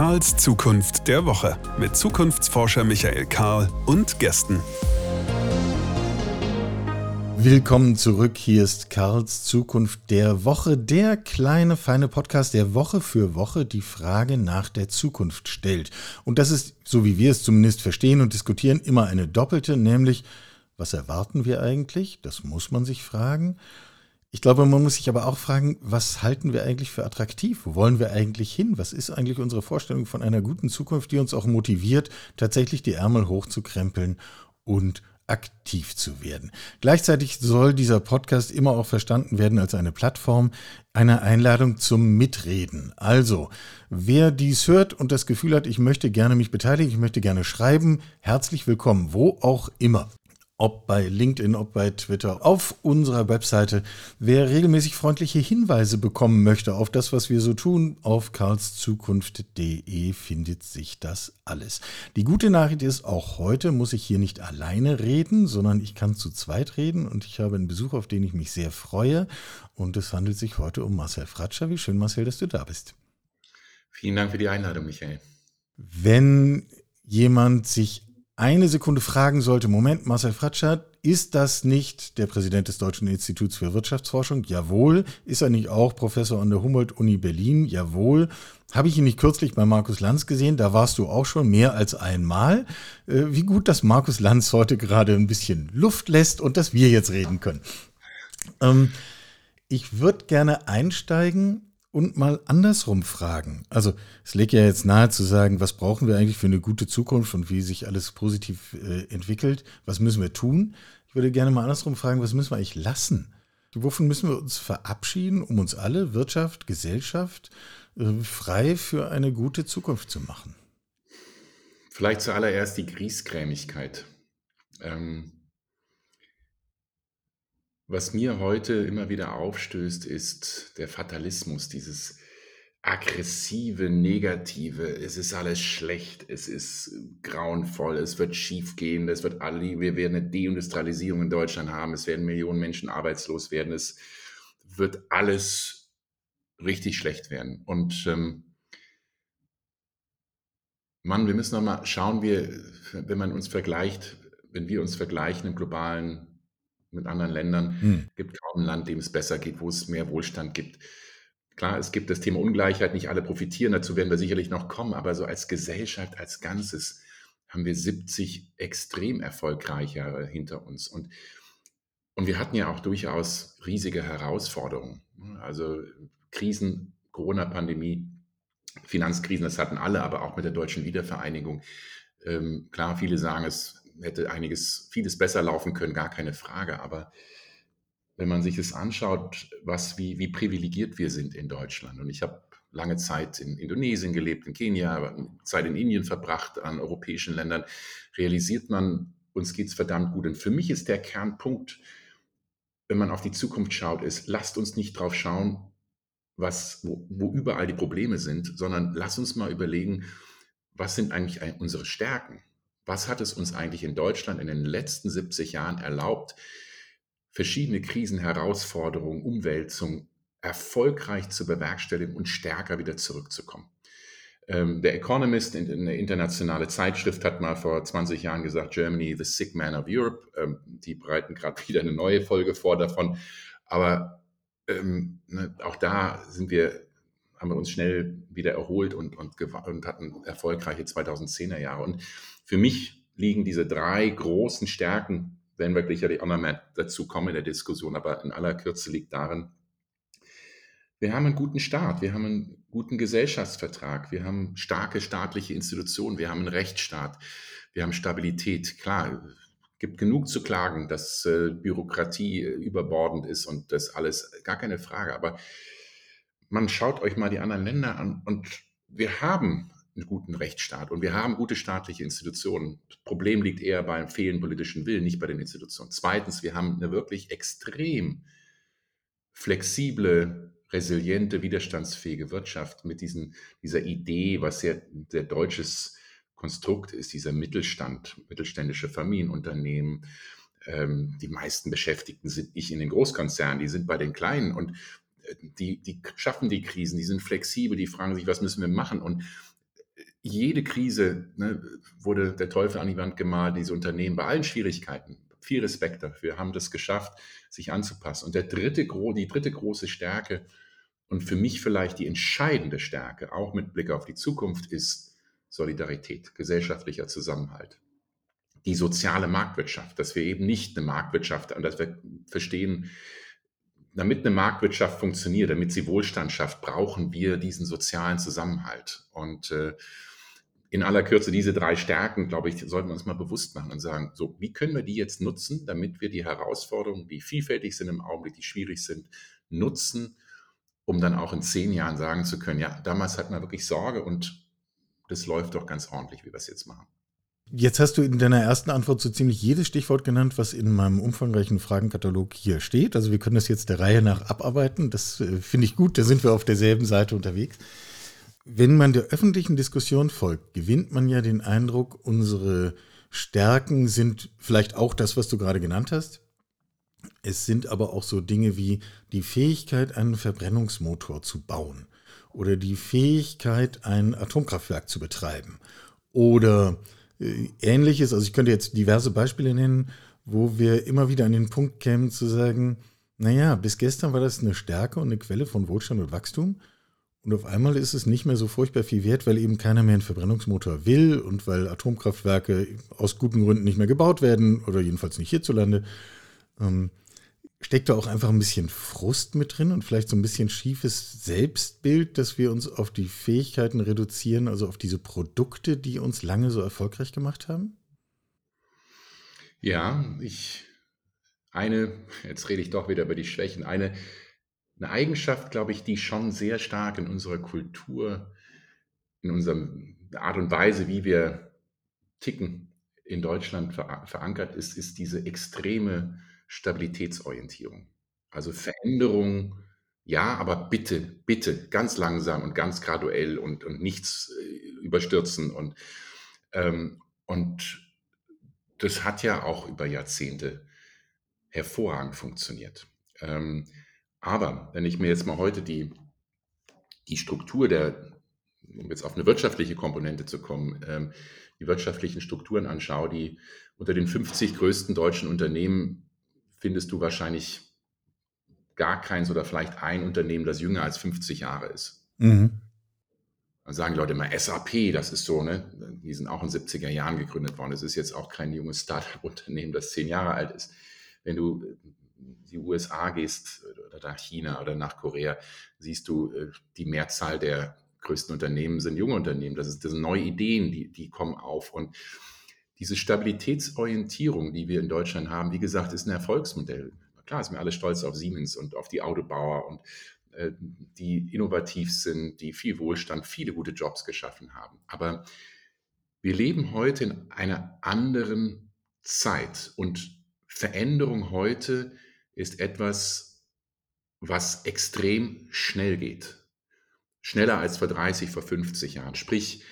Karls Zukunft der Woche mit Zukunftsforscher Michael Karl und Gästen. Willkommen zurück. Hier ist Karls Zukunft der Woche, der kleine feine Podcast, der Woche für Woche die Frage nach der Zukunft stellt. Und das ist, so wie wir es zumindest verstehen und diskutieren, immer eine doppelte, nämlich was erwarten wir eigentlich? Das muss man sich fragen. Ich glaube, man muss sich aber auch fragen, was halten wir eigentlich für attraktiv? Wo wollen wir eigentlich hin? Was ist eigentlich unsere Vorstellung von einer guten Zukunft, die uns auch motiviert, tatsächlich die Ärmel hochzukrempeln und aktiv zu werden. Gleichzeitig soll dieser Podcast immer auch verstanden werden als eine Plattform, eine Einladung zum Mitreden. Also, wer dies hört und das Gefühl hat, ich möchte gerne mich beteiligen, ich möchte gerne schreiben, herzlich willkommen, wo auch immer ob bei LinkedIn, ob bei Twitter, auf unserer Webseite. Wer regelmäßig freundliche Hinweise bekommen möchte auf das, was wir so tun, auf karlszukunft.de findet sich das alles. Die gute Nachricht ist, auch heute muss ich hier nicht alleine reden, sondern ich kann zu zweit reden und ich habe einen Besuch, auf den ich mich sehr freue. Und es handelt sich heute um Marcel Fratscher. Wie schön, Marcel, dass du da bist. Vielen Dank für die Einladung, Michael. Wenn jemand sich eine Sekunde fragen sollte, Moment, Marcel Fratscher, ist das nicht der Präsident des Deutschen Instituts für Wirtschaftsforschung? Jawohl. Ist er nicht auch Professor an der Humboldt-Uni Berlin? Jawohl. Habe ich ihn nicht kürzlich bei Markus Lanz gesehen? Da warst du auch schon mehr als einmal. Äh, wie gut, dass Markus Lanz heute gerade ein bisschen Luft lässt und dass wir jetzt reden können. Ähm, ich würde gerne einsteigen und mal andersrum fragen. Also es legt ja jetzt nahe zu sagen, was brauchen wir eigentlich für eine gute Zukunft und wie sich alles positiv äh, entwickelt, was müssen wir tun. Ich würde gerne mal andersrum fragen, was müssen wir eigentlich lassen? Wovon müssen wir uns verabschieden, um uns alle, Wirtschaft, Gesellschaft, äh, frei für eine gute Zukunft zu machen? Vielleicht zuallererst die Griesgrämigkeit. Ähm, was mir heute immer wieder aufstößt, ist der Fatalismus, dieses aggressive, negative. Es ist alles schlecht, es ist grauenvoll, es wird schiefgehen, es wird alle, wir werden eine Deindustrialisierung in Deutschland haben, es werden Millionen Menschen arbeitslos werden, es wird alles richtig schlecht werden. Und ähm, Mann, wir müssen nochmal schauen, wir, wenn man uns vergleicht, wenn wir uns vergleichen im globalen mit anderen Ländern. Hm. gibt kaum ein Land, dem es besser geht, wo es mehr Wohlstand gibt. Klar, es gibt das Thema Ungleichheit, nicht alle profitieren, dazu werden wir sicherlich noch kommen, aber so als Gesellschaft, als Ganzes haben wir 70 extrem erfolgreiche Jahre hinter uns. Und, und wir hatten ja auch durchaus riesige Herausforderungen. Also Krisen, Corona-Pandemie, Finanzkrisen, das hatten alle, aber auch mit der deutschen Wiedervereinigung. Ähm, klar, viele sagen, es hätte einiges, vieles besser laufen können, gar keine Frage. Aber wenn man sich das anschaut, was, wie, wie privilegiert wir sind in Deutschland. Und ich habe lange Zeit in Indonesien gelebt, in Kenia, Zeit in Indien verbracht, an europäischen Ländern, realisiert man, uns geht es verdammt gut. Und für mich ist der Kernpunkt, wenn man auf die Zukunft schaut, ist, lasst uns nicht drauf schauen, was, wo, wo überall die Probleme sind, sondern lasst uns mal überlegen, was sind eigentlich unsere Stärken? Was hat es uns eigentlich in Deutschland in den letzten 70 Jahren erlaubt, verschiedene Krisen, Herausforderungen, Umwälzungen erfolgreich zu bewerkstelligen und stärker wieder zurückzukommen. Ähm, der Economist, eine internationale Zeitschrift, hat mal vor 20 Jahren gesagt, Germany, the sick man of Europe. Ähm, die bereiten gerade wieder eine neue Folge vor davon. Aber ähm, ne, auch da sind wir, haben wir uns schnell wieder erholt und, und, und hatten erfolgreiche 2010er Jahre. Und für mich liegen diese drei großen Stärken, werden wir sicherlich auch mehr dazu kommen in der Diskussion, aber in aller Kürze liegt darin, wir haben einen guten Staat, wir haben einen guten Gesellschaftsvertrag, wir haben starke staatliche Institutionen, wir haben einen Rechtsstaat, wir haben Stabilität. Klar, gibt genug zu klagen, dass äh, Bürokratie äh, überbordend ist und das alles, gar keine Frage. Aber man schaut euch mal die anderen Länder an und wir haben einen guten Rechtsstaat und wir haben gute staatliche Institutionen. Das Problem liegt eher beim fehlenden politischen Willen, nicht bei den Institutionen. Zweitens, wir haben eine wirklich extrem flexible, resiliente, widerstandsfähige Wirtschaft mit diesen, dieser Idee, was ja der deutsches Konstrukt ist, dieser Mittelstand, mittelständische Familienunternehmen. Ähm, die meisten Beschäftigten sind nicht in den Großkonzernen, die sind bei den Kleinen und äh, die, die schaffen die Krisen, die sind flexibel, die fragen sich, was müssen wir machen und jede Krise ne, wurde der Teufel an die Wand gemalt, diese Unternehmen bei allen Schwierigkeiten. Viel Respekt dafür, haben das geschafft, sich anzupassen. Und der dritte, die dritte große Stärke und für mich vielleicht die entscheidende Stärke, auch mit Blick auf die Zukunft, ist Solidarität, gesellschaftlicher Zusammenhalt. Die soziale Marktwirtschaft, dass wir eben nicht eine Marktwirtschaft, dass wir verstehen, damit eine Marktwirtschaft funktioniert, damit sie Wohlstand schafft, brauchen wir diesen sozialen Zusammenhalt. Und äh, in aller Kürze diese drei Stärken, glaube ich, sollten wir uns mal bewusst machen und sagen, so, wie können wir die jetzt nutzen, damit wir die Herausforderungen, die vielfältig sind im Augenblick, die schwierig sind, nutzen, um dann auch in zehn Jahren sagen zu können, ja, damals hatten wir wirklich Sorge und das läuft doch ganz ordentlich, wie wir es jetzt machen. Jetzt hast du in deiner ersten Antwort so ziemlich jedes Stichwort genannt, was in meinem umfangreichen Fragenkatalog hier steht. Also wir können das jetzt der Reihe nach abarbeiten. Das äh, finde ich gut, da sind wir auf derselben Seite unterwegs. Wenn man der öffentlichen Diskussion folgt, gewinnt man ja den Eindruck, unsere Stärken sind vielleicht auch das, was du gerade genannt hast. Es sind aber auch so Dinge wie die Fähigkeit, einen Verbrennungsmotor zu bauen oder die Fähigkeit, ein Atomkraftwerk zu betreiben oder äh, ähnliches. Also ich könnte jetzt diverse Beispiele nennen, wo wir immer wieder an den Punkt kämen zu sagen, naja, bis gestern war das eine Stärke und eine Quelle von Wohlstand und Wachstum. Und auf einmal ist es nicht mehr so furchtbar viel wert, weil eben keiner mehr einen Verbrennungsmotor will und weil Atomkraftwerke aus guten Gründen nicht mehr gebaut werden oder jedenfalls nicht hierzulande. Ähm, steckt da auch einfach ein bisschen Frust mit drin und vielleicht so ein bisschen schiefes Selbstbild, dass wir uns auf die Fähigkeiten reduzieren, also auf diese Produkte, die uns lange so erfolgreich gemacht haben? Ja, ich, eine, jetzt rede ich doch wieder über die Schwächen, eine, eine Eigenschaft, glaube ich, die schon sehr stark in unserer Kultur, in unserer Art und Weise, wie wir ticken, in Deutschland verankert ist, ist diese extreme Stabilitätsorientierung. Also Veränderung, ja, aber bitte, bitte, ganz langsam und ganz graduell und, und nichts äh, überstürzen. Und, ähm, und das hat ja auch über Jahrzehnte hervorragend funktioniert. Ähm, aber wenn ich mir jetzt mal heute die, die Struktur der, um jetzt auf eine wirtschaftliche Komponente zu kommen, ähm, die wirtschaftlichen Strukturen anschaue, die unter den 50 größten deutschen Unternehmen findest du wahrscheinlich gar keins oder vielleicht ein Unternehmen, das jünger als 50 Jahre ist. Mhm. Dann sagen die Leute immer SAP, das ist so, ne? Die sind auch in den 70er Jahren gegründet worden. Das ist jetzt auch kein junges Startup-Unternehmen, das zehn Jahre alt ist. Wenn du die USA gehst oder nach China oder nach Korea, siehst du, äh, die Mehrzahl der größten Unternehmen sind junge Unternehmen. Das, ist, das sind neue Ideen, die, die kommen auf. Und diese Stabilitätsorientierung, die wir in Deutschland haben, wie gesagt, ist ein Erfolgsmodell. Klar sind wir alle stolz auf Siemens und auf die Autobauer und äh, die innovativ sind, die viel Wohlstand, viele gute Jobs geschaffen haben. Aber wir leben heute in einer anderen Zeit und Veränderung heute ist etwas, was extrem schnell geht. Schneller als vor 30, vor 50 Jahren. Sprich,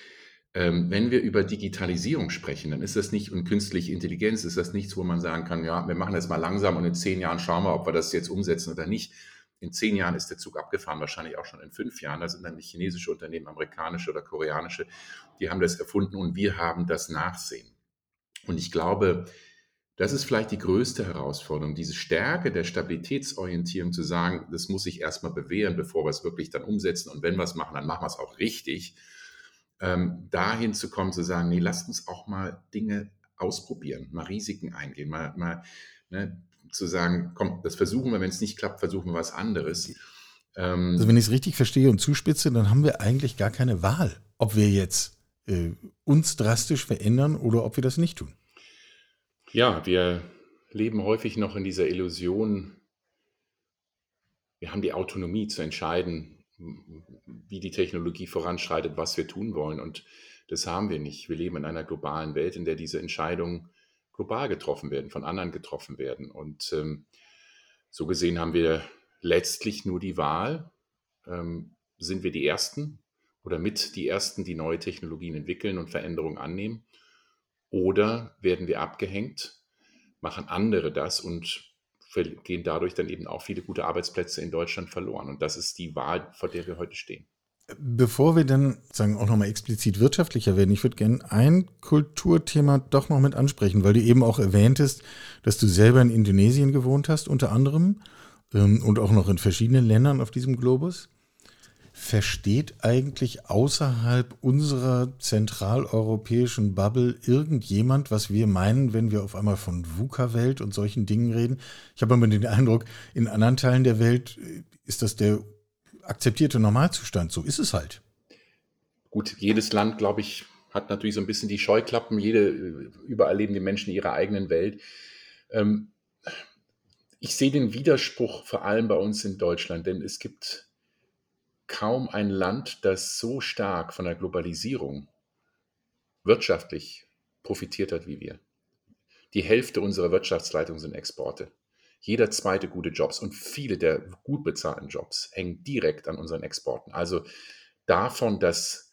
ähm, wenn wir über Digitalisierung sprechen, dann ist das nicht und künstliche Intelligenz, ist das nichts, wo man sagen kann, ja, wir machen das mal langsam und in zehn Jahren schauen wir, ob wir das jetzt umsetzen oder nicht. In zehn Jahren ist der Zug abgefahren, wahrscheinlich auch schon in fünf Jahren. Da sind dann chinesische Unternehmen, amerikanische oder koreanische, die haben das erfunden und wir haben das Nachsehen. Und ich glaube, das ist vielleicht die größte Herausforderung, diese Stärke der Stabilitätsorientierung zu sagen, das muss sich erstmal bewähren, bevor wir es wirklich dann umsetzen. Und wenn wir es machen, dann machen wir es auch richtig ähm, dahin zu kommen, zu sagen, nee, lasst uns auch mal Dinge ausprobieren, mal Risiken eingehen, mal, mal ne, zu sagen, komm, das versuchen wir, wenn es nicht klappt, versuchen wir was anderes. Ähm, also wenn ich es richtig verstehe und zuspitze, dann haben wir eigentlich gar keine Wahl, ob wir jetzt äh, uns drastisch verändern oder ob wir das nicht tun. Ja, wir leben häufig noch in dieser Illusion, wir haben die Autonomie zu entscheiden, wie die Technologie voranschreitet, was wir tun wollen. Und das haben wir nicht. Wir leben in einer globalen Welt, in der diese Entscheidungen global getroffen werden, von anderen getroffen werden. Und ähm, so gesehen haben wir letztlich nur die Wahl, ähm, sind wir die Ersten oder mit die Ersten, die neue Technologien entwickeln und Veränderungen annehmen, oder werden wir abgehängt, machen andere das und gehen dadurch dann eben auch viele gute Arbeitsplätze in Deutschland verloren. Und das ist die Wahl, vor der wir heute stehen. Bevor wir dann sagen auch nochmal explizit wirtschaftlicher werden, ich würde gerne ein Kulturthema doch noch mit ansprechen, weil du eben auch erwähntest, dass du selber in Indonesien gewohnt hast, unter anderem, ähm, und auch noch in verschiedenen Ländern auf diesem Globus. Versteht eigentlich außerhalb unserer zentraleuropäischen Bubble irgendjemand, was wir meinen, wenn wir auf einmal von VUCA-Welt und solchen Dingen reden? Ich habe immer den Eindruck, in anderen Teilen der Welt äh, ist das der akzeptierte Normalzustand. So ist es halt. Gut, jedes Land, glaube ich, hat natürlich so ein bisschen die Scheuklappen. Jede, überall leben die Menschen in ihrer eigenen Welt. Ähm, ich sehe den Widerspruch vor allem bei uns in Deutschland, denn es gibt kaum ein Land, das so stark von der Globalisierung wirtschaftlich profitiert hat wie wir. Die Hälfte unserer Wirtschaftsleitung sind Exporte. Jeder zweite gute Jobs und viele der gut bezahlten Jobs hängen direkt an unseren Exporten. Also davon, dass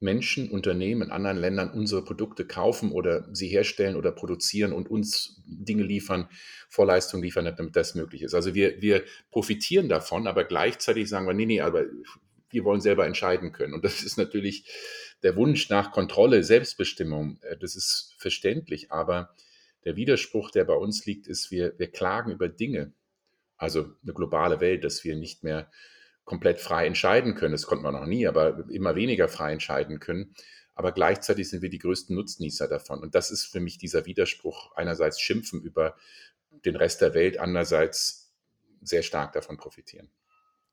Menschen, Unternehmen in anderen Ländern unsere Produkte kaufen oder sie herstellen oder produzieren und uns Dinge liefern, Vorleistungen liefern, damit das möglich ist. Also wir, wir profitieren davon, aber gleichzeitig sagen wir, nee, nee, aber wir wollen selber entscheiden können. Und das ist natürlich der Wunsch nach Kontrolle, Selbstbestimmung. Äh, das ist verständlich, aber der Widerspruch, der bei uns liegt, ist, wir, wir klagen über Dinge, also eine globale Welt, dass wir nicht mehr komplett frei entscheiden können. Das konnten wir noch nie, aber immer weniger frei entscheiden können. Aber gleichzeitig sind wir die größten Nutznießer davon. Und das ist für mich dieser Widerspruch. Einerseits schimpfen über den Rest der Welt, andererseits sehr stark davon profitieren.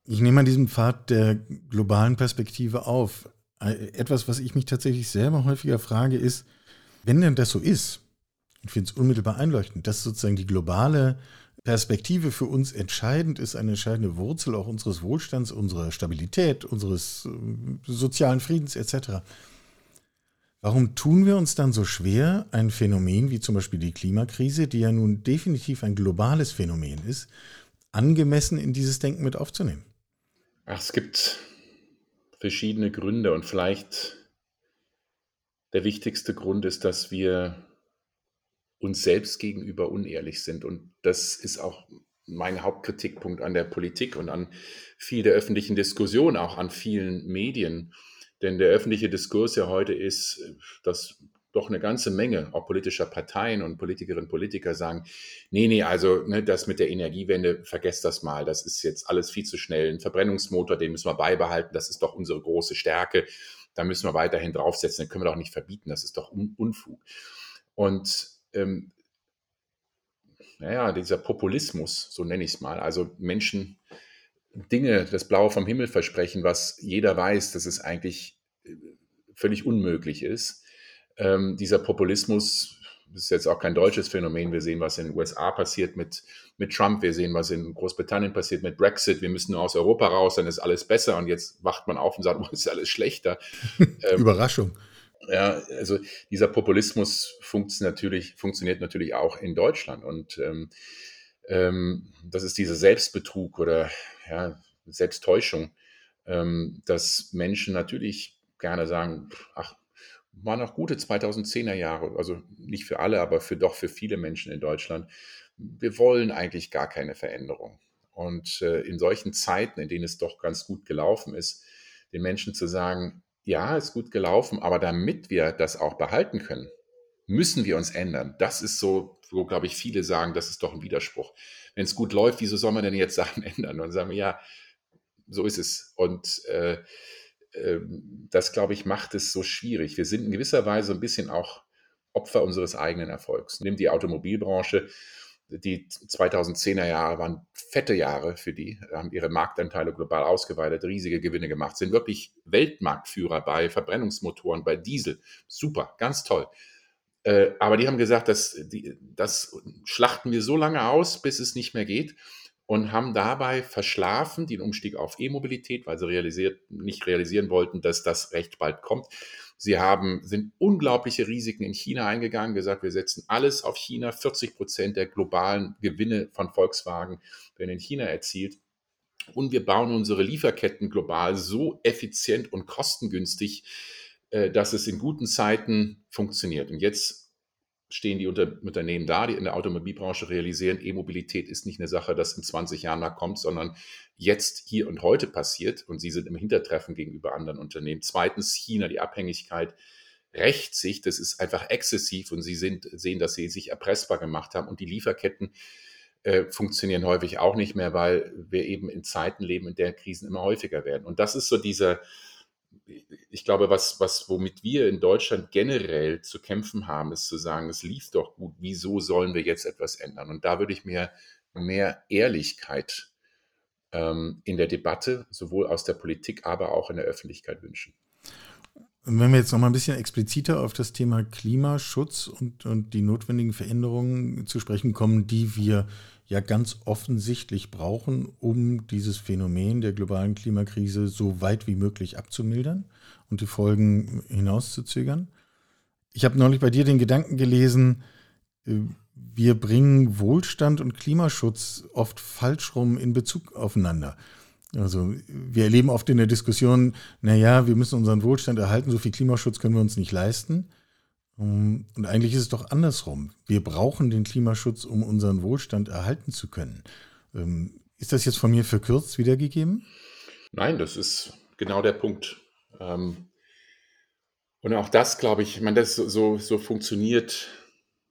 Ich nehme an diesem Pfad der globalen Perspektive auf. Etwas, was ich mich tatsächlich selber häufiger frage, ist, wenn denn das so ist, ich finde es unmittelbar einleuchtend, dass sozusagen die globale Perspektive für uns entscheidend ist, eine entscheidende Wurzel auch unseres Wohlstands, unserer Stabilität, unseres äh, sozialen Friedens etc. Warum tun wir uns dann so schwer, ein Phänomen wie zum Beispiel die Klimakrise, die ja nun definitiv ein globales Phänomen ist, angemessen in dieses Denken mit aufzunehmen? Ach, es gibt verschiedene Gründe und vielleicht der wichtigste Grund ist, dass wir uns selbst gegenüber unehrlich sind. Und das ist auch mein Hauptkritikpunkt an der Politik und an viel der öffentlichen Diskussion, auch an vielen Medien. Denn der öffentliche Diskurs ja heute ist, dass doch eine ganze Menge auch politischer Parteien und Politikerinnen und Politiker sagen, nee, nee, also ne, das mit der Energiewende, vergesst das mal, das ist jetzt alles viel zu schnell. Ein Verbrennungsmotor, den müssen wir beibehalten, das ist doch unsere große Stärke, da müssen wir weiterhin draufsetzen, den können wir doch nicht verbieten, das ist doch Unfug. Und ähm, naja, dieser Populismus, so nenne ich es mal, also Menschen Dinge, das Blaue vom Himmel versprechen, was jeder weiß, dass es eigentlich äh, völlig unmöglich ist. Ähm, dieser Populismus, das ist jetzt auch kein deutsches Phänomen. Wir sehen, was in den USA passiert mit, mit Trump. Wir sehen, was in Großbritannien passiert mit Brexit. Wir müssen nur aus Europa raus, dann ist alles besser. Und jetzt wacht man auf und sagt, oh, ist alles schlechter. Ähm, Überraschung. Ja, also dieser Populismus funktioniert natürlich, funktioniert natürlich auch in Deutschland. Und ähm, ähm, das ist dieser Selbstbetrug oder ja, Selbsttäuschung, ähm, dass Menschen natürlich gerne sagen, ach, waren noch gute 2010er Jahre, also nicht für alle, aber für doch für viele Menschen in Deutschland. Wir wollen eigentlich gar keine Veränderung. Und äh, in solchen Zeiten, in denen es doch ganz gut gelaufen ist, den Menschen zu sagen, ja, ist gut gelaufen, aber damit wir das auch behalten können, müssen wir uns ändern. Das ist so, wo, glaube ich, viele sagen, das ist doch ein Widerspruch. Wenn es gut läuft, wieso soll man denn jetzt Sachen ändern? Und sagen wir, ja, so ist es. Und äh, äh, das, glaube ich, macht es so schwierig. Wir sind in gewisser Weise ein bisschen auch Opfer unseres eigenen Erfolgs. Nimm die Automobilbranche die 2010er Jahre waren fette Jahre für die, haben ihre Marktanteile global ausgeweitet, riesige Gewinne gemacht, sind wirklich Weltmarktführer bei Verbrennungsmotoren, bei Diesel. Super, ganz toll. Äh, aber die haben gesagt, dass die, das schlachten wir so lange aus, bis es nicht mehr geht und haben dabei verschlafen den Umstieg auf E-Mobilität, weil sie realisiert, nicht realisieren wollten, dass das recht bald kommt. Sie haben, sind unglaubliche Risiken in China eingegangen, gesagt, wir setzen alles auf China. 40 Prozent der globalen Gewinne von Volkswagen werden in China erzielt. Und wir bauen unsere Lieferketten global so effizient und kostengünstig, äh, dass es in guten Zeiten funktioniert. Und jetzt stehen die Unternehmen da, die in der Automobilbranche realisieren, E-Mobilität ist nicht eine Sache, das in 20 Jahren da kommt, sondern jetzt, hier und heute passiert und sie sind im Hintertreffen gegenüber anderen Unternehmen. Zweitens, China, die Abhängigkeit rächt sich, das ist einfach exzessiv und sie sind, sehen, dass sie sich erpressbar gemacht haben und die Lieferketten äh, funktionieren häufig auch nicht mehr, weil wir eben in Zeiten leben, in der Krisen immer häufiger werden. Und das ist so dieser, ich glaube, was, was, womit wir in Deutschland generell zu kämpfen haben, ist zu sagen, es lief doch gut, wieso sollen wir jetzt etwas ändern? Und da würde ich mir mehr Ehrlichkeit ähm, in der Debatte, sowohl aus der Politik, aber auch in der Öffentlichkeit wünschen. Wenn wir jetzt noch mal ein bisschen expliziter auf das Thema Klimaschutz und, und die notwendigen Veränderungen zu sprechen kommen, die wir ja ganz offensichtlich brauchen, um dieses Phänomen der globalen Klimakrise so weit wie möglich abzumildern und die Folgen hinauszuzögern. Ich habe neulich bei dir den Gedanken gelesen, äh, wir bringen Wohlstand und Klimaschutz oft falsch rum in Bezug aufeinander. Also wir erleben oft in der Diskussion, naja, wir müssen unseren Wohlstand erhalten, so viel Klimaschutz können wir uns nicht leisten. Ähm, und eigentlich ist es doch andersrum. Wir brauchen den Klimaschutz, um unseren Wohlstand erhalten zu können. Ähm, ist das jetzt von mir verkürzt wiedergegeben? Nein, das ist genau der Punkt. Ähm, und auch das, glaube ich, ich meine, das so, so funktioniert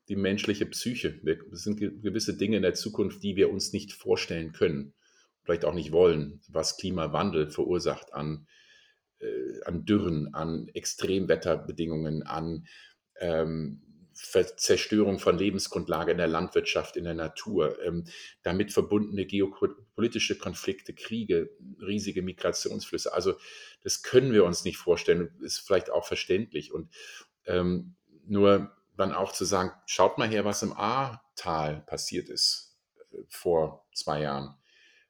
die menschliche Psyche. Es sind gewisse Dinge in der Zukunft, die wir uns nicht vorstellen können vielleicht auch nicht wollen, was Klimawandel verursacht an, äh, an Dürren, an Extremwetterbedingungen, an ähm, Zerstörung von Lebensgrundlage in der Landwirtschaft, in der Natur, ähm, damit verbundene geopolitische Konflikte, Kriege, riesige Migrationsflüsse. Also das können wir uns nicht vorstellen, ist vielleicht auch verständlich. Und ähm, nur dann auch zu sagen, schaut mal her, was im Ahrtal passiert ist äh, vor zwei Jahren.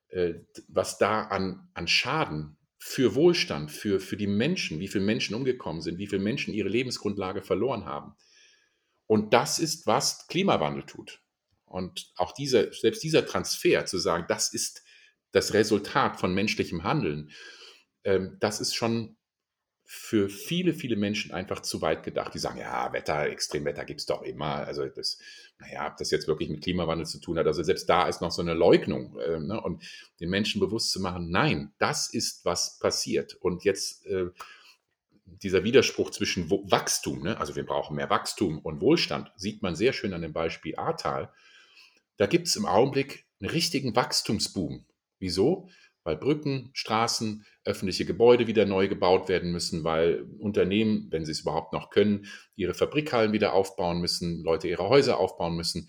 Äh, was da an, an Schaden für Wohlstand, für, für die Menschen, wie viele Menschen umgekommen sind, wie viele Menschen ihre Lebensgrundlage verloren haben. Und das ist, was Klimawandel tut. Und auch dieser, selbst dieser Transfer zu sagen, das ist das Resultat von menschlichem Handeln, ähm, das ist schon für viele, viele Menschen einfach zu weit gedacht. Die sagen, ja, Wetter, Extremwetter gibt es doch immer. Also das, naja, ob das jetzt wirklich mit Klimawandel zu tun hat. Also selbst da ist noch so eine Leugnung. Äh, ne? Und den Menschen bewusst zu machen, nein, das ist, was passiert. Und jetzt äh, dieser Widerspruch zwischen Wachstum, ne? also wir brauchen mehr Wachstum und Wohlstand, sieht man sehr schön an dem Beispiel Ahrtal. Da gibt es im Augenblick einen richtigen Wachstumsboom. Wieso? Weil Brücken, Straßen, öffentliche Gebäude wieder neu gebaut werden müssen, weil Unternehmen, wenn sie es überhaupt noch können, ihre Fabrikhallen wieder aufbauen müssen, Leute ihre Häuser aufbauen müssen.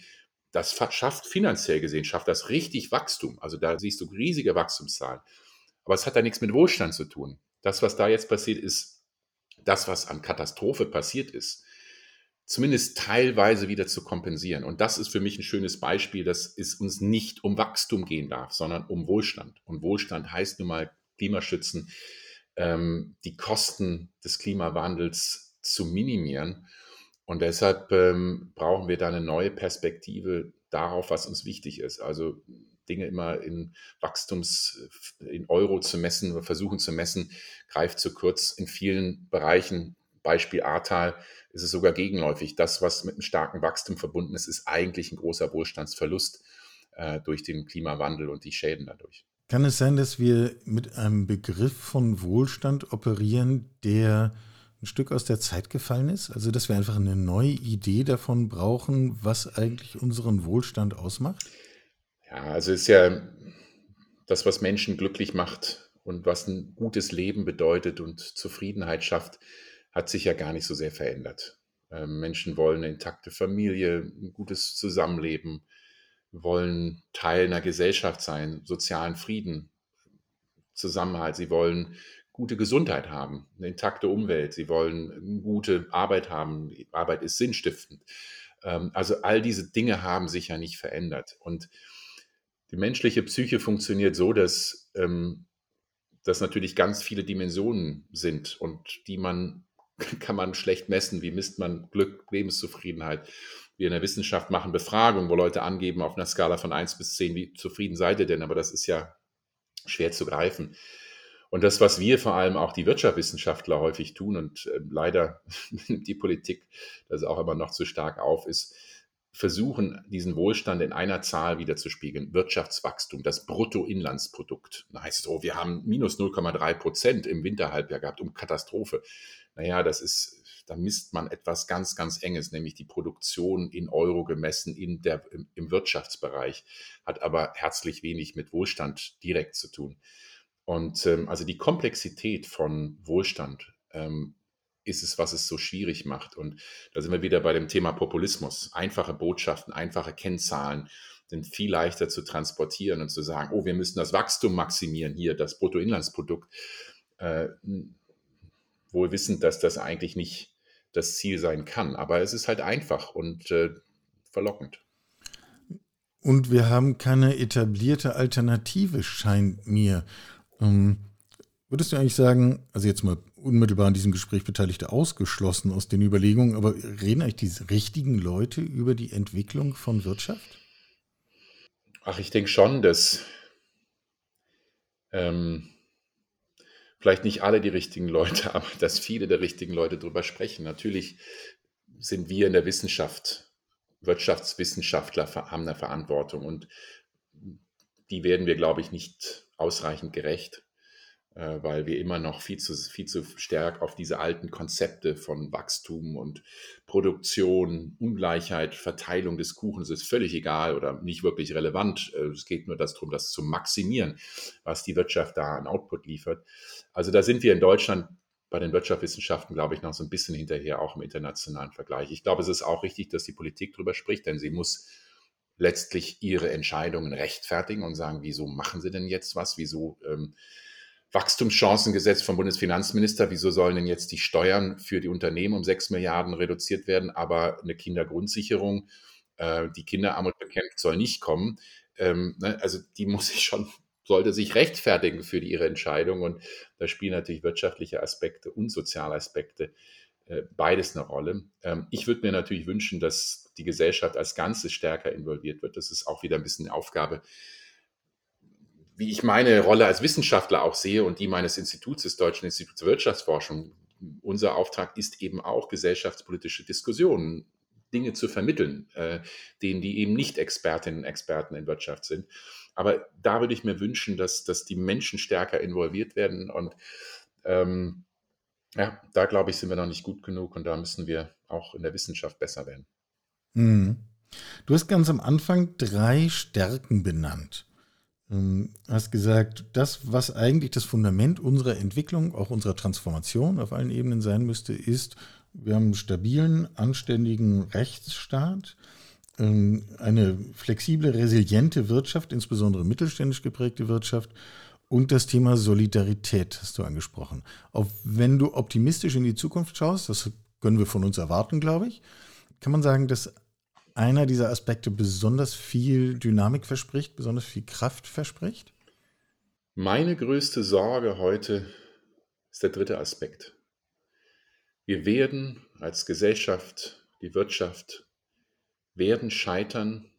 Das schafft finanziell gesehen, schafft das richtig Wachstum. Also da siehst du riesige Wachstumszahlen. Aber es hat da nichts mit Wohlstand zu tun. Das, was da jetzt passiert, ist das, was an Katastrophe passiert ist zumindest teilweise wieder zu kompensieren. Und das ist für mich ein schönes Beispiel, dass es uns nicht um Wachstum gehen darf, sondern um Wohlstand. Und Wohlstand heißt nun mal Klimaschützen, ähm, die Kosten des Klimawandels zu minimieren. Und deshalb ähm, brauchen wir da eine neue Perspektive darauf, was uns wichtig ist. Also Dinge immer in Wachstums, in Euro zu messen versuchen zu messen, greift zu kurz in vielen Bereichen. Beispiel Ahrtal, ist es sogar gegenläufig. Das, was mit einem starken Wachstum verbunden ist, ist eigentlich ein großer Wohlstandsverlust äh, durch den Klimawandel und die Schäden dadurch. Kann es sein, dass wir mit einem Begriff von Wohlstand operieren, der ein Stück aus der Zeit gefallen ist? Also, dass wir einfach eine neue Idee davon brauchen, was eigentlich unseren Wohlstand ausmacht? Ja, also ist ja das, was Menschen glücklich macht und was ein gutes Leben bedeutet und Zufriedenheit schafft, hat sich ja gar nicht so sehr verändert. Ähm, Menschen wollen eine intakte Familie, ein gutes Zusammenleben, wollen Teil einer Gesellschaft sein, sozialen Frieden, Zusammenhalt. Sie wollen gute Gesundheit haben, eine intakte Umwelt. Sie wollen gute Arbeit haben. Arbeit ist sinnstiftend. Ähm, also all diese Dinge haben sich ja nicht verändert. Und die menschliche Psyche funktioniert so, dass ähm, das natürlich ganz viele Dimensionen sind und die man kann man schlecht messen. Wie misst man Glück, Lebenszufriedenheit? Wir in der Wissenschaft machen Befragungen, wo Leute angeben auf einer Skala von 1 bis 10, wie zufrieden seid ihr denn? Aber das ist ja schwer zu greifen. Und das, was wir vor allem auch die Wirtschaftswissenschaftler häufig tun und äh, leider die Politik das auch immer noch zu stark auf, ist, versuchen, diesen Wohlstand in einer Zahl wiederzuspiegeln. Wirtschaftswachstum, das Bruttoinlandsprodukt. Heißt es, oh, wir haben minus 0,3 Prozent im Winterhalbjahr gehabt, um Katastrophe. Naja, das ist, da misst man etwas ganz, ganz Enges, nämlich die Produktion in Euro gemessen in der, im, im Wirtschaftsbereich, hat aber herzlich wenig mit Wohlstand direkt zu tun. Und ähm, also die Komplexität von Wohlstand ähm, ist es, was es so schwierig macht. Und da sind wir wieder bei dem Thema Populismus. Einfache Botschaften, einfache Kennzahlen sind viel leichter zu transportieren und zu sagen, oh, wir müssen das Wachstum maximieren, hier das Bruttoinlandsprodukt. Äh, wohl wissend, dass das eigentlich nicht das Ziel sein kann. Aber es ist halt einfach und äh, verlockend. Und wir haben keine etablierte Alternative, scheint mir. Ähm, würdest du eigentlich sagen, also jetzt mal unmittelbar an diesem Gespräch Beteiligte ausgeschlossen aus den Überlegungen, aber reden eigentlich diese richtigen Leute über die Entwicklung von Wirtschaft? Ach, ich denke schon, dass ähm, vielleicht nicht alle die richtigen Leute, aber dass viele der richtigen Leute darüber sprechen. Natürlich sind wir in der Wissenschaft, Wirtschaftswissenschaftler haben eine Verantwortung und die werden wir, glaube ich, nicht ausreichend gerecht. Äh, weil wir immer noch viel zu, viel zu stark auf diese alten Konzepte von Wachstum und Produktion, Ungleichheit, Verteilung des Kuchens ist völlig egal oder nicht wirklich relevant. Äh, es geht nur darum, das zu maximieren, was die Wirtschaft da an Output liefert. Also da sind wir in Deutschland bei den Wirtschaftswissenschaften, glaube ich, noch so ein bisschen hinterher, auch im internationalen Vergleich. Ich glaube, es ist auch richtig, dass die Politik darüber spricht, denn sie muss letztlich ihre Entscheidungen rechtfertigen und sagen, wieso machen sie denn jetzt was? Wieso ähm, Wachstumschancengesetz vom Bundesfinanzminister. Wieso sollen denn jetzt die Steuern für die Unternehmen um sechs Milliarden reduziert werden, aber eine Kindergrundsicherung, äh, die Kinderarmut bekämpft, soll nicht kommen? Ähm, ne, also die muss sich schon, sollte sich rechtfertigen für ihre Entscheidung. Und da spielen natürlich wirtschaftliche Aspekte und soziale Aspekte äh, beides eine Rolle. Ähm, ich würde mir natürlich wünschen, dass die Gesellschaft als Ganzes stärker involviert wird. Das ist auch wieder ein bisschen eine Aufgabe wie ich meine Rolle als Wissenschaftler auch sehe und die meines Instituts, des Deutschen Instituts für Wirtschaftsforschung, unser Auftrag ist eben auch gesellschaftspolitische Diskussionen, Dinge zu vermitteln, äh, denen die eben nicht Expertinnen und Experten in Wirtschaft sind. Aber da würde ich mir wünschen, dass, dass die Menschen stärker involviert werden. Und ähm, ja, da glaube ich, sind wir noch nicht gut genug und da müssen wir auch in der Wissenschaft besser werden. Mhm. Du hast ganz am Anfang drei Stärken benannt. Ähm, hast gesagt, das, was eigentlich das Fundament unserer Entwicklung, auch unserer Transformation auf allen Ebenen sein müsste, ist, wir haben einen stabilen, anständigen Rechtsstaat, ähm, eine flexible, resiliente Wirtschaft, insbesondere mittelständisch geprägte Wirtschaft und das Thema Solidarität hast du angesprochen. Auch wenn du optimistisch in die Zukunft schaust, das können wir von uns erwarten, glaube ich, kann man sagen, dass einer dieser Aspekte besonders viel Dynamik verspricht, besonders viel Kraft verspricht? Meine größte Sorge heute ist der dritte Aspekt. Wir werden als Gesellschaft, die Wirtschaft, werden scheitern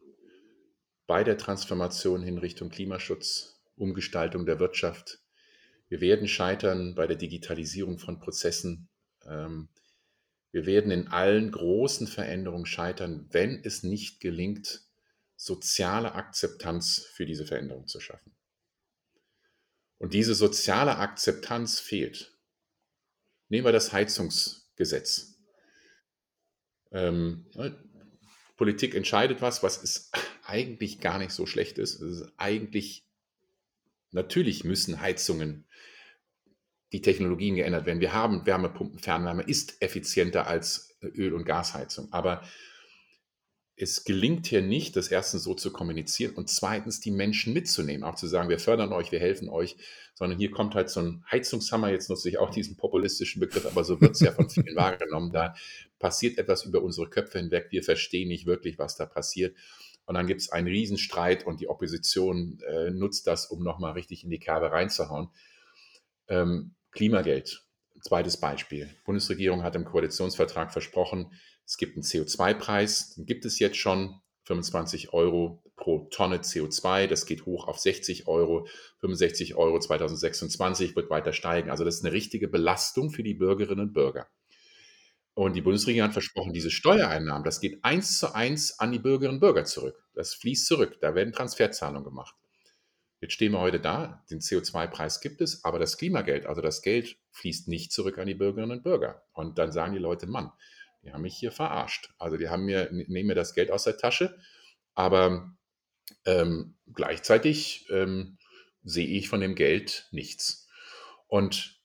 bei der Transformation hin Richtung Klimaschutz, Umgestaltung der Wirtschaft. Wir werden scheitern bei der Digitalisierung von Prozessen. Ähm, wir werden in allen großen Veränderungen scheitern, wenn es nicht gelingt, soziale Akzeptanz für diese Veränderung zu schaffen. Und diese soziale Akzeptanz fehlt. Nehmen wir das Heizungsgesetz. Ähm, ne, Politik entscheidet was, was ist eigentlich gar nicht so schlecht ist. Ist eigentlich, natürlich müssen Heizungen die Technologien geändert werden. Wir haben Wärmepumpen, Fernwärme ist effizienter als Öl- und Gasheizung. Aber es gelingt hier nicht, das erstens so zu kommunizieren und zweitens die Menschen mitzunehmen, auch zu sagen, wir fördern euch, wir helfen euch, sondern hier kommt halt so ein Heizungshammer, jetzt nutze ich auch diesen populistischen Begriff, aber so wird es ja von vielen wahrgenommen, da passiert etwas über unsere Köpfe hinweg, wir verstehen nicht wirklich, was da passiert. Und dann gibt es einen Riesenstreit und die Opposition äh, nutzt das, um nochmal richtig in die Kerbe reinzuhauen. Ähm, Klimageld. Zweites Beispiel. Die Bundesregierung hat im Koalitionsvertrag versprochen, es gibt einen CO2-Preis, den gibt es jetzt schon, 25 Euro pro Tonne CO2. Das geht hoch auf 60 Euro, 65 Euro 2026, wird weiter steigen. Also das ist eine richtige Belastung für die Bürgerinnen und Bürger. Und die Bundesregierung hat versprochen, diese Steuereinnahmen, das geht eins zu eins an die Bürgerinnen und Bürger zurück. Das fließt zurück. Da werden Transferzahlungen gemacht. Jetzt stehen wir heute da, den CO2-Preis gibt es, aber das Klimageld, also das Geld, fließt nicht zurück an die Bürgerinnen und Bürger. Und dann sagen die Leute, Mann, die haben mich hier verarscht. Also die haben mir, nehmen mir das Geld aus der Tasche, aber ähm, gleichzeitig ähm, sehe ich von dem Geld nichts. Und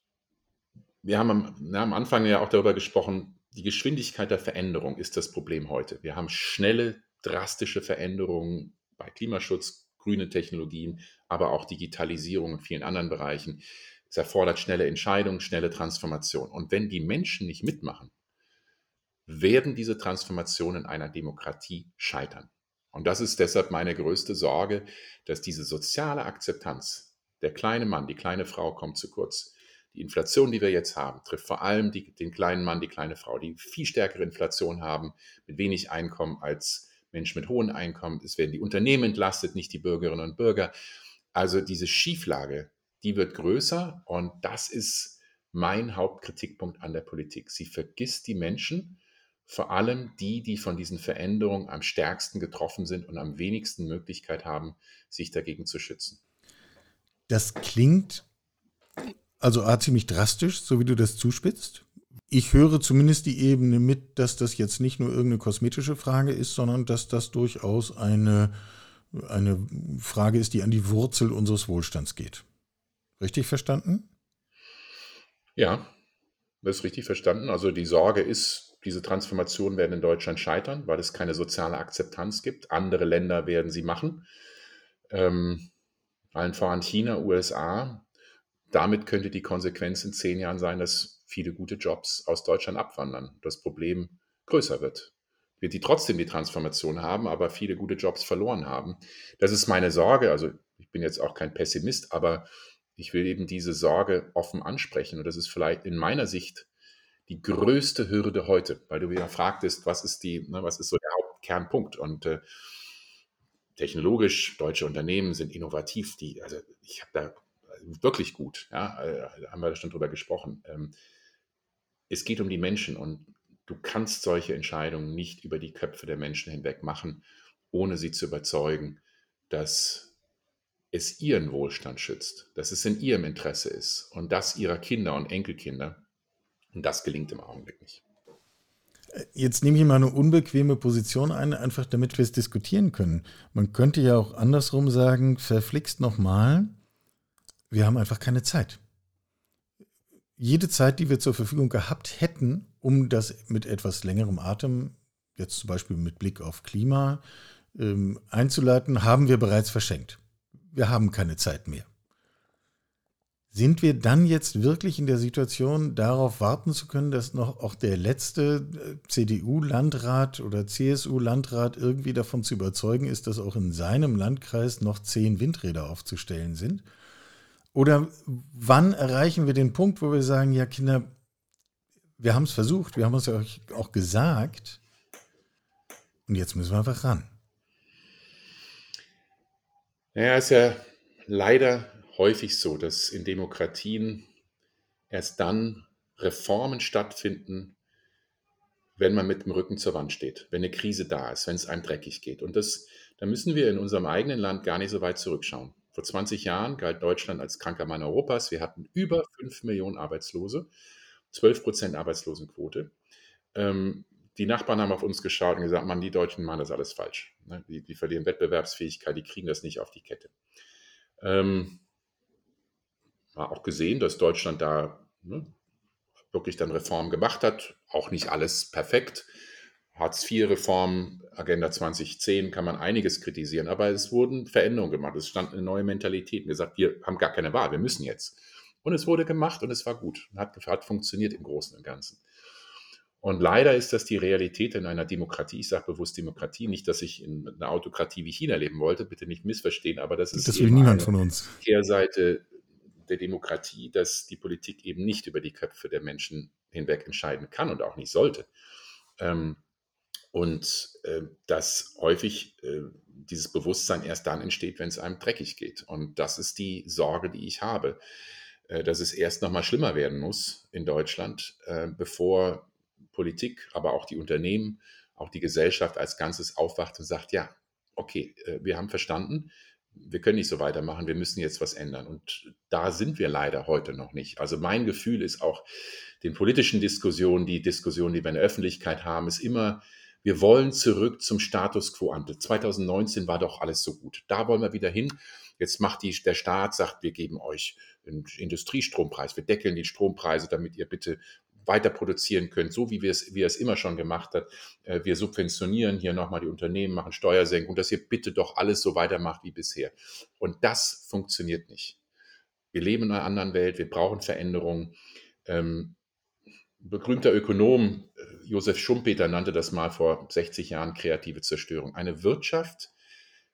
wir haben am, na, am Anfang ja auch darüber gesprochen, die Geschwindigkeit der Veränderung ist das Problem heute. Wir haben schnelle, drastische Veränderungen bei Klimaschutz, grüne Technologien, aber auch Digitalisierung in vielen anderen Bereichen. Es erfordert schnelle Entscheidungen, schnelle Transformation. Und wenn die Menschen nicht mitmachen, werden diese Transformationen einer Demokratie scheitern. Und das ist deshalb meine größte Sorge, dass diese soziale Akzeptanz, der kleine Mann, die kleine Frau kommt zu kurz, die Inflation, die wir jetzt haben, trifft vor allem die, den kleinen Mann, die kleine Frau, die viel stärkere Inflation haben, mit wenig Einkommen als Menschen mit hohem Einkommen. Es werden die Unternehmen entlastet, nicht die Bürgerinnen und Bürger. Also diese Schieflage, die wird größer und das ist mein Hauptkritikpunkt an der Politik. Sie vergisst die Menschen, vor allem die, die von diesen Veränderungen am stärksten getroffen sind und am wenigsten Möglichkeit haben, sich dagegen zu schützen. Das klingt also ziemlich drastisch, so wie du das zuspitzt. Ich höre zumindest die Ebene mit, dass das jetzt nicht nur irgendeine kosmetische Frage ist, sondern dass das durchaus eine, eine Frage ist, die an die Wurzel unseres Wohlstands geht. Richtig verstanden? Ja, das ist richtig verstanden. Also die Sorge ist, diese Transformationen werden in Deutschland scheitern, weil es keine soziale Akzeptanz gibt. Andere Länder werden sie machen. Ähm, allen voran China, USA, damit könnte die Konsequenz in zehn Jahren sein, dass viele gute Jobs aus Deutschland abwandern. Das Problem größer wird. Wird die trotzdem die Transformation haben, aber viele gute Jobs verloren haben. Das ist meine Sorge. Also ich bin jetzt auch kein Pessimist, aber ich will eben diese Sorge offen ansprechen. Und das ist vielleicht in meiner Sicht die größte Hürde heute, weil du wieder fragtest, was ist die, ne, was ist so der Hauptkernpunkt? Und äh, technologisch, deutsche Unternehmen sind innovativ, die, also ich habe da wirklich gut. Ja, äh, haben wir schon drüber gesprochen. Ähm, es geht um die Menschen und du kannst solche Entscheidungen nicht über die Köpfe der Menschen hinweg machen, ohne sie zu überzeugen, dass es ihren Wohlstand schützt, dass es in ihrem Interesse ist und das ihrer Kinder und Enkelkinder. Und das gelingt im Augenblick nicht. Jetzt nehme ich mal eine unbequeme Position ein, einfach damit wir es diskutieren können. Man könnte ja auch andersrum sagen, verflixt nochmal, wir haben einfach keine Zeit. Jede Zeit, die wir zur Verfügung gehabt hätten, um das mit etwas längerem Atem, jetzt zum Beispiel mit Blick auf Klima, ähm, einzuleiten, haben wir bereits verschenkt. Wir haben keine Zeit mehr. Sind wir dann jetzt wirklich in der Situation, darauf warten zu können, dass noch auch der letzte äh, CDU-Landrat oder CSU-Landrat irgendwie davon zu überzeugen ist, dass auch in seinem Landkreis noch zehn Windräder aufzustellen sind? Oder wann erreichen wir den Punkt, wo wir sagen, ja Kinder, wir haben es versucht, wir haben es euch auch gesagt und jetzt müssen wir einfach ran. Naja, es ist ja leider häufig so, dass in Demokratien erst dann Reformen stattfinden, wenn man mit dem Rücken zur Wand steht, wenn eine Krise da ist, wenn es einem dreckig geht. Und das, da müssen wir in unserem eigenen Land gar nicht so weit zurückschauen. Vor 20 Jahren galt Deutschland als kranker Mann Europas. Wir hatten über 5 Millionen Arbeitslose, 12 Prozent Arbeitslosenquote. Ähm, die Nachbarn haben auf uns geschaut und gesagt, Mann, die Deutschen machen das alles falsch. Ne? Die, die, verlieren Wettbewerbsfähigkeit, die kriegen das nicht auf die Kette. Ähm, war auch gesehen, dass Deutschland da ne, wirklich dann Reformen gemacht hat. Auch nicht alles perfekt. Hartz-IV-Reform, Agenda 2010 kann man einiges kritisieren, aber es wurden Veränderungen gemacht. Es stand eine neue Mentalität und gesagt, wir haben gar keine Wahl, wir müssen jetzt. Und es wurde gemacht und es war gut, hat, hat funktioniert im Großen und Ganzen. Und leider ist das die Realität in einer Demokratie. Ich sage bewusst Demokratie, nicht, dass ich in einer Autokratie wie China leben wollte, bitte nicht missverstehen, aber das ist das will niemand von uns. Kehrseite der Demokratie, dass die Politik eben nicht über die Köpfe der Menschen hinweg entscheiden kann und auch nicht sollte. Ähm, Und äh, dass häufig äh, dieses Bewusstsein erst dann entsteht, wenn es einem dreckig geht. Und das ist die Sorge, die ich habe, dass es erst noch mal schlimmer werden muss in Deutschland, äh, bevor Politik, aber auch die Unternehmen, auch die Gesellschaft als Ganzes aufwacht und sagt, ja, okay, äh, wir haben verstanden, wir können nicht so weitermachen, wir müssen jetzt was ändern. Und da sind wir leider heute noch nicht. Also mein Gefühl ist auch den politischen Diskussionen, die Diskussionen, die wir in der Öffentlichkeit haben, ist immer, wir wollen zurück zum Status quo ante. 2019 war doch alles so gut. Da wollen wir wieder hin. Jetzt macht die, der Staat, sagt, wir geben euch einen Industriestrompreis, wir deckeln die Strompreise, damit ihr bitte weiter produzieren könnt, so wie wir es, wie er es immer schon gemacht hat. Äh, wir subventionieren hier nochmal die Unternehmen, machen Steuersenkung, dass ihr bitte doch alles so weitermacht wie bisher. Und das funktioniert nicht. Wir leben in einer anderen Welt, wir brauchen Veränderungen. Ähm, berühmter Ökonom äh, Josef Schumpeter nannte das mal vor 60 Jahren kreative Zerstörung. Eine Wirtschaft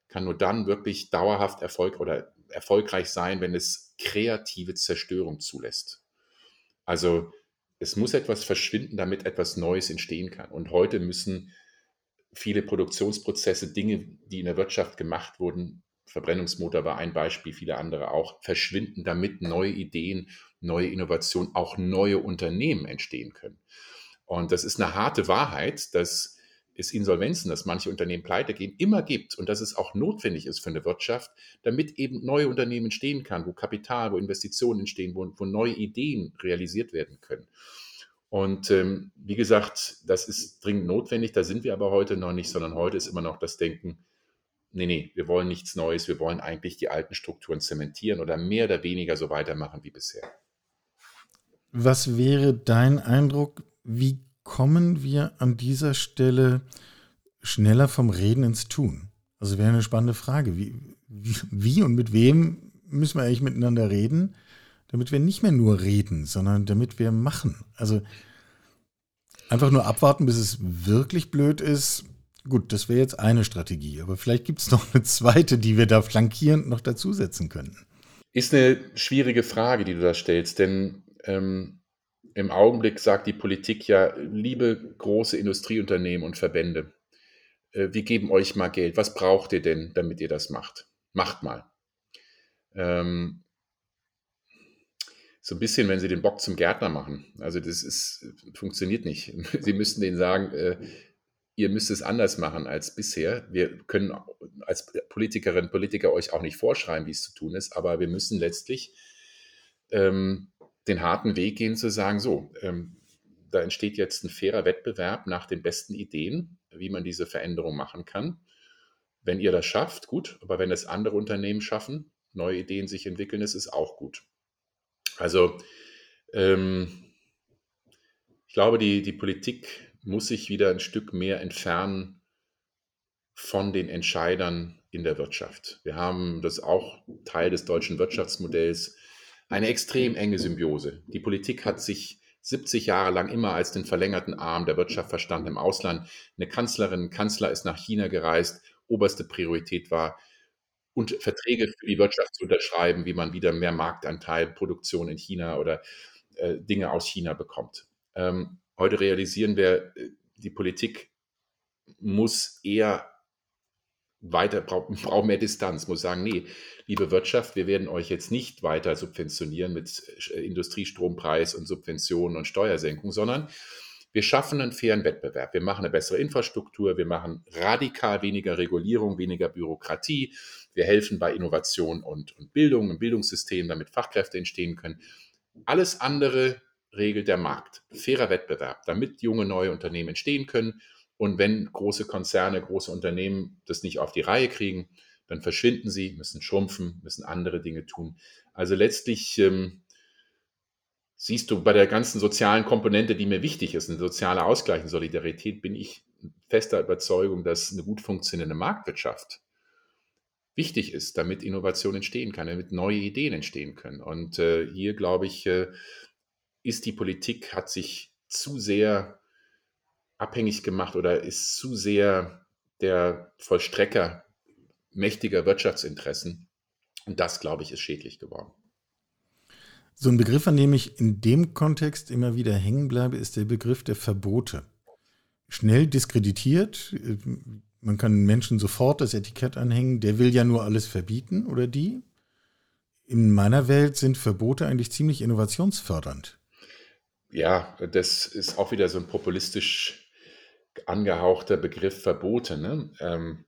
kann nur dann wirklich dauerhaft Erfolg oder erfolgreich sein, wenn es kreative Zerstörung zulässt. Also es muss etwas verschwinden, damit etwas Neues entstehen kann. Und heute müssen viele Produktionsprozesse, Dinge, die in der Wirtschaft gemacht wurden, Verbrennungsmotor war ein Beispiel, viele andere auch, verschwinden, damit neue Ideen, neue Innovationen, auch neue Unternehmen entstehen können. Und das ist eine harte Wahrheit, dass es Insolvenzen, dass manche Unternehmen pleite gehen, immer gibt und dass es auch notwendig ist für eine Wirtschaft, damit eben neue Unternehmen entstehen kann, wo Kapital, wo Investitionen entstehen, wo, wo neue Ideen realisiert werden können. Und ähm, wie gesagt, das ist dringend notwendig, da sind wir aber heute noch nicht, sondern heute ist immer noch das Denken, nee, nee, wir wollen nichts Neues, wir wollen eigentlich die alten Strukturen zementieren oder mehr oder weniger so weitermachen wie bisher. Was wäre dein Eindruck, wie kommen wir an dieser Stelle schneller vom Reden ins Tun? Also wäre eine spannende Frage. Wie, wie, wie, und mit wem müssen wir eigentlich miteinander reden, damit wir nicht mehr nur reden, sondern damit wir machen? Also einfach nur abwarten, bis es wirklich blöd ist. Gut, das wäre jetzt eine Strategie, aber vielleicht gibt es noch eine zweite, die wir da flankierend noch dazusetzen können. Ist eine schwierige Frage, die du da stellst, denn ähm, im Augenblick sagt die Politik ja, liebe große Industrieunternehmen und Verbände, äh, wir geben euch mal Geld. Was braucht ihr denn, damit ihr das macht? Macht mal. Ähm, so ein bisschen, wenn sie den Bock zum Gärtner machen. Also das ist, funktioniert nicht. Sie müssten denen sagen, äh, ihr müsst es anders machen als bisher. Wir können als Politikerinnen und Politiker euch auch nicht vorschreiben, wie es zu tun ist, aber wir müssen letztlich ähm, den harten Weg gehen zu sagen, so, ähm, da entsteht jetzt ein fairer Wettbewerb nach den besten Ideen, wie man diese Veränderung machen kann. Wenn ihr das schafft, gut, aber wenn es andere Unternehmen schaffen, neue Ideen sich entwickeln, ist es auch gut. Also ähm, ich glaube, die, die Politik muss sich wieder ein Stück mehr entfernen von den Entscheidern in der Wirtschaft. Wir haben das auch Teil des deutschen Wirtschaftsmodells eine extrem enge Symbiose. Die Politik hat sich 70 Jahre lang immer als den verlängerten Arm der Wirtschaft verstanden im Ausland. Eine Kanzlerin, ein Kanzler ist nach China gereist. Oberste Priorität war, und Verträge für die Wirtschaft zu unterschreiben, wie man wieder mehr Marktanteil, Produktion in China oder äh, Dinge aus China bekommt. Ähm, heute realisieren wir, äh, die Politik muss eher weiter, braucht brauch mehr Distanz, muss sagen, nee, liebe Wirtschaft, wir werden euch jetzt nicht weiter subventionieren mit äh, Industriestrompreis und Subventionen und Steuersenkung, sondern wir schaffen einen fairen Wettbewerb. Wir machen eine bessere Infrastruktur, wir machen radikal weniger Regulierung, weniger Bürokratie, wir helfen bei Innovation und, und Bildung im Bildungssystem, damit Fachkräfte entstehen können. Alles andere regelt der Markt. Fairer Wettbewerb, damit junge neue Unternehmen entstehen können. Und wenn große Konzerne, große Unternehmen das nicht auf die Reihe kriegen, dann verschwinden sie, müssen schrumpfen, müssen andere Dinge tun. Also letztlich ähm, siehst du bei der ganzen sozialen Komponente, die mir wichtig ist, eine soziale Ausgleich und Solidarität, bin ich fester Überzeugung, dass eine gut funktionierende Marktwirtschaft wichtig ist, damit Innovation entstehen kann, damit neue Ideen entstehen können. Und äh, hier, glaube ich, äh, ist die Politik, hat sich zu sehr abhängig gemacht oder ist zu sehr der Vollstrecker mächtiger Wirtschaftsinteressen. Und das, glaube ich, ist schädlich geworden. So ein Begriff, an dem ich in dem Kontext immer wieder hängen bleibe, ist der Begriff der Verbote. schnell diskreditiert. Man kann Menschen sofort das Etikett anhängen, der will ja nur alles verbieten oder die. In meiner Welt sind Verbote eigentlich ziemlich innovationsfördernd. Ja, das ist auch wieder so ein populistisch angehauchter Begriff Verbote. Ne? Ähm,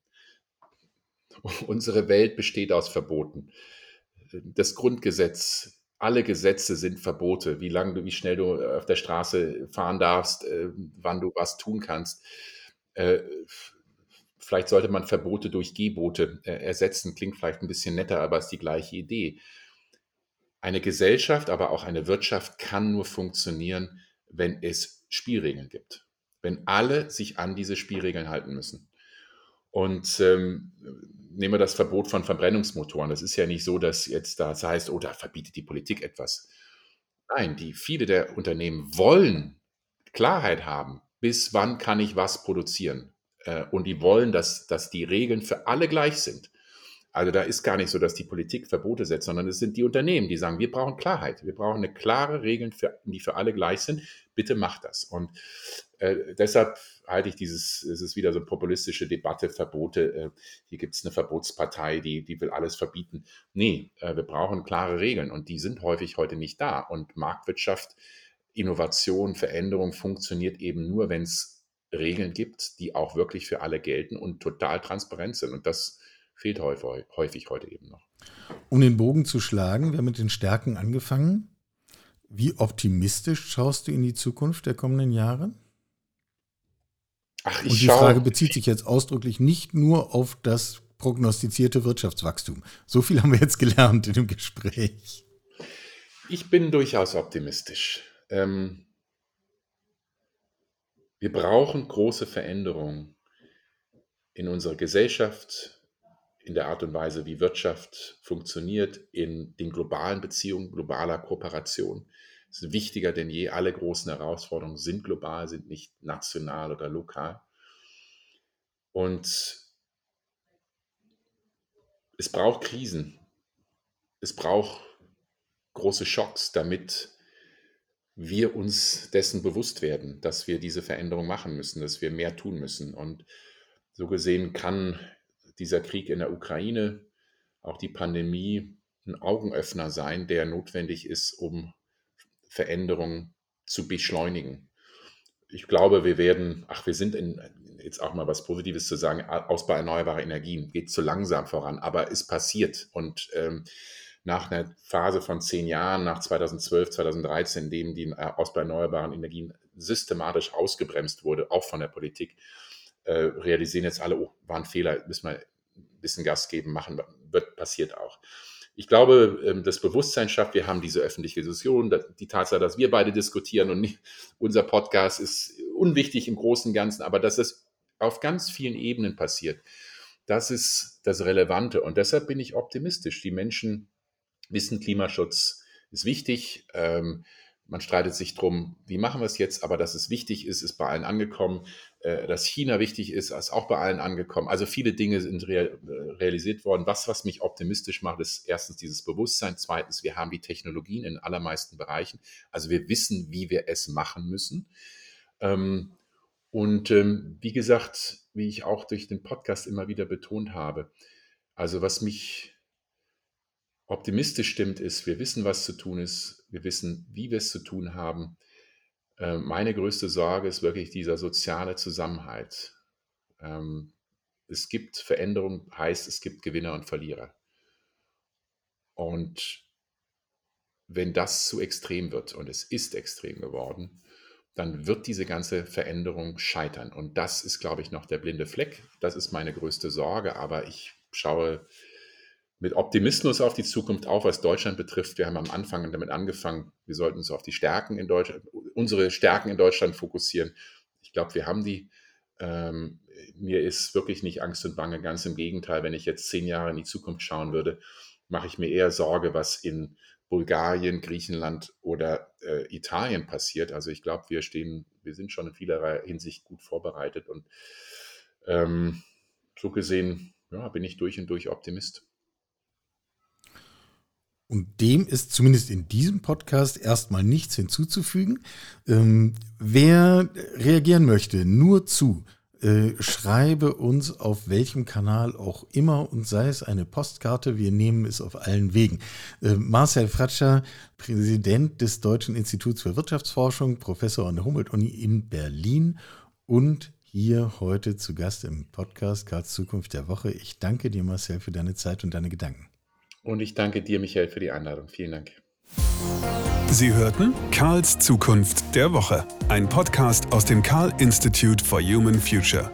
unsere Welt besteht aus Verboten. Das Grundgesetz, alle Gesetze sind Verbote, wie lange du, wie schnell du auf der Straße fahren darfst, äh, wann du was tun kannst. Äh, vielleicht sollte man Verbote durch Gebote äh, ersetzen, klingt vielleicht ein bisschen netter, aber ist die gleiche Idee. Eine Gesellschaft, aber auch eine Wirtschaft kann nur funktionieren, wenn es Spielregeln gibt, wenn alle sich an diese Spielregeln halten müssen. Und ähm, nehmen wir das Verbot von Verbrennungsmotoren. Das ist ja nicht so, dass jetzt das heißt, oh, da verbietet die Politik etwas. Nein, die viele der Unternehmen wollen Klarheit haben, bis wann kann ich was produzieren. Äh, und die wollen, dass, dass die Regeln für alle gleich sind. Also da ist gar nicht so, dass die Politik Verbote setzt, sondern es sind die Unternehmen, die sagen, wir brauchen Klarheit, wir brauchen eine klare Regeln, für, die für alle gleich sind. Bitte macht das. Und äh, deshalb halte ich dieses, es ist wieder so eine populistische Debatte, Verbote. Äh, hier gibt es eine Verbotspartei, die, die will alles verbieten. Nee, äh, wir brauchen klare Regeln und die sind häufig heute nicht da. Und Marktwirtschaft, Innovation, Veränderung funktioniert eben nur, wenn es Regeln gibt, die auch wirklich für alle gelten und total transparent sind. Und das fehlt häufig, häufig heute eben noch. Um den Bogen zu schlagen, wir haben mit den Stärken angefangen. Wie optimistisch schaust du in die Zukunft der kommenden Jahre? Ach, ich Und die Frage bezieht sich jetzt ausdrücklich nicht nur auf das prognostizierte Wirtschaftswachstum. So viel haben wir jetzt gelernt in dem Gespräch. Ich bin durchaus optimistisch. Ähm, wir brauchen große Veränderungen in unserer Gesellschaft, in der Art und Weise, wie Wirtschaft funktioniert, in den globalen Beziehungen, globaler Kooperation. Es ist wichtiger denn je. Alle großen Herausforderungen sind global, sind nicht national oder lokal. Und es braucht Krisen. Es braucht große Schocks, damit wir uns dessen bewusst werden, dass wir diese Veränderung machen müssen, dass wir mehr tun müssen. Und so gesehen kann dieser Krieg in der Ukraine, auch die Pandemie ein Augenöffner sein, der notwendig ist, um Veränderungen zu beschleunigen. Ich glaube, wir werden, ach, wir sind in, jetzt auch mal was Positives zu sagen, Ausbau erneuerbarer Energien geht zu langsam voran, aber es passiert. Und ähm, nach einer Phase von zehn Jahren, nach 2012, 2013, in dem die Ausbau erneuerbaren Energien systematisch ausgebremst wurde, auch von der Politik, äh, realisieren jetzt alle, oh, war ein Fehler, müssen wir ein bisschen Gas geben, machen, wird passiert auch. Ich glaube, ähm, das Bewusstsein schafft, wir haben diese öffentliche Diskussion, die Tatsache, dass wir beide diskutieren und nicht, unser Podcast ist unwichtig im Großen und Ganzen, aber dass es auf ganz vielen Ebenen passiert, das ist das Relevante. Und deshalb bin ich optimistisch. Die Menschen wissen, Klimaschutz ist wichtig. Ähm, man streitet sich drum, wie machen wir es jetzt, aber dass es wichtig ist, ist bei allen angekommen. Äh, dass China wichtig ist, ist auch bei allen angekommen. Also viele Dinge sind äh, realisiert worden. Was, was mich optimistisch macht, ist erstens dieses Bewusstsein. Zweitens, wir haben die Technologien in allermeisten Bereichen. Also wir wissen, wie wir es machen müssen. Ähm, und ähm, wie gesagt, wie ich auch durch den Podcast immer wieder betont habe, also was mich optimistisch stimmt, ist, wir wissen, was zu tun ist, wir wissen, wie wir es zu tun haben. Äh, meine größte Sorge ist wirklich dieser soziale Zusammenhalt. Ähm, es gibt Veränderung, heißt es gibt Gewinner und Verlierer. Und wenn das zu extrem wird, und es ist extrem geworden, dann wird diese ganze Veränderung scheitern. Und das ist, glaube ich, noch der blinde Fleck. Das ist meine größte Sorge, aber ich schaue mit Optimismus auf die Zukunft, auch was Deutschland betrifft. Wir haben am Anfang damit angefangen, wir sollten uns auf die Stärken in Deutschland, unsere Stärken in Deutschland fokussieren. Ich glaube, wir haben die. Ähm, mir ist wirklich nicht Angst und Bange, ganz im Gegenteil. Wenn ich jetzt zehn Jahre in die Zukunft schauen würde, mache ich mir eher Sorge, was in Bulgarien, Griechenland oder äh, Italien passiert. Also ich glaube, wir stehen, wir sind schon in vielerlei Hinsicht gut vorbereitet und ähm, so gesehen ja, bin ich durch und durch Optimist. Und dem ist zumindest in diesem Podcast erstmal nichts hinzuzufügen. Ähm, wer reagieren möchte, nur zu, äh, schreibe uns auf welchem Kanal auch immer und sei es eine Postkarte, wir nehmen es auf allen Wegen. Äh, Marcel Fratscher, Präsident des Deutschen Instituts für Wirtschaftsforschung, Professor an der Humboldt-Uni in Berlin und hier heute zu Gast im Podcast Karls Zukunft der Woche. Ich danke dir, Marcel, für deine Zeit und deine Gedanken. Und ich danke dir, Michael, für die Einladung. Vielen Dank. Sie hörten Karls Zukunft der Woche, ein Podcast aus dem Karl Institute for Human Future.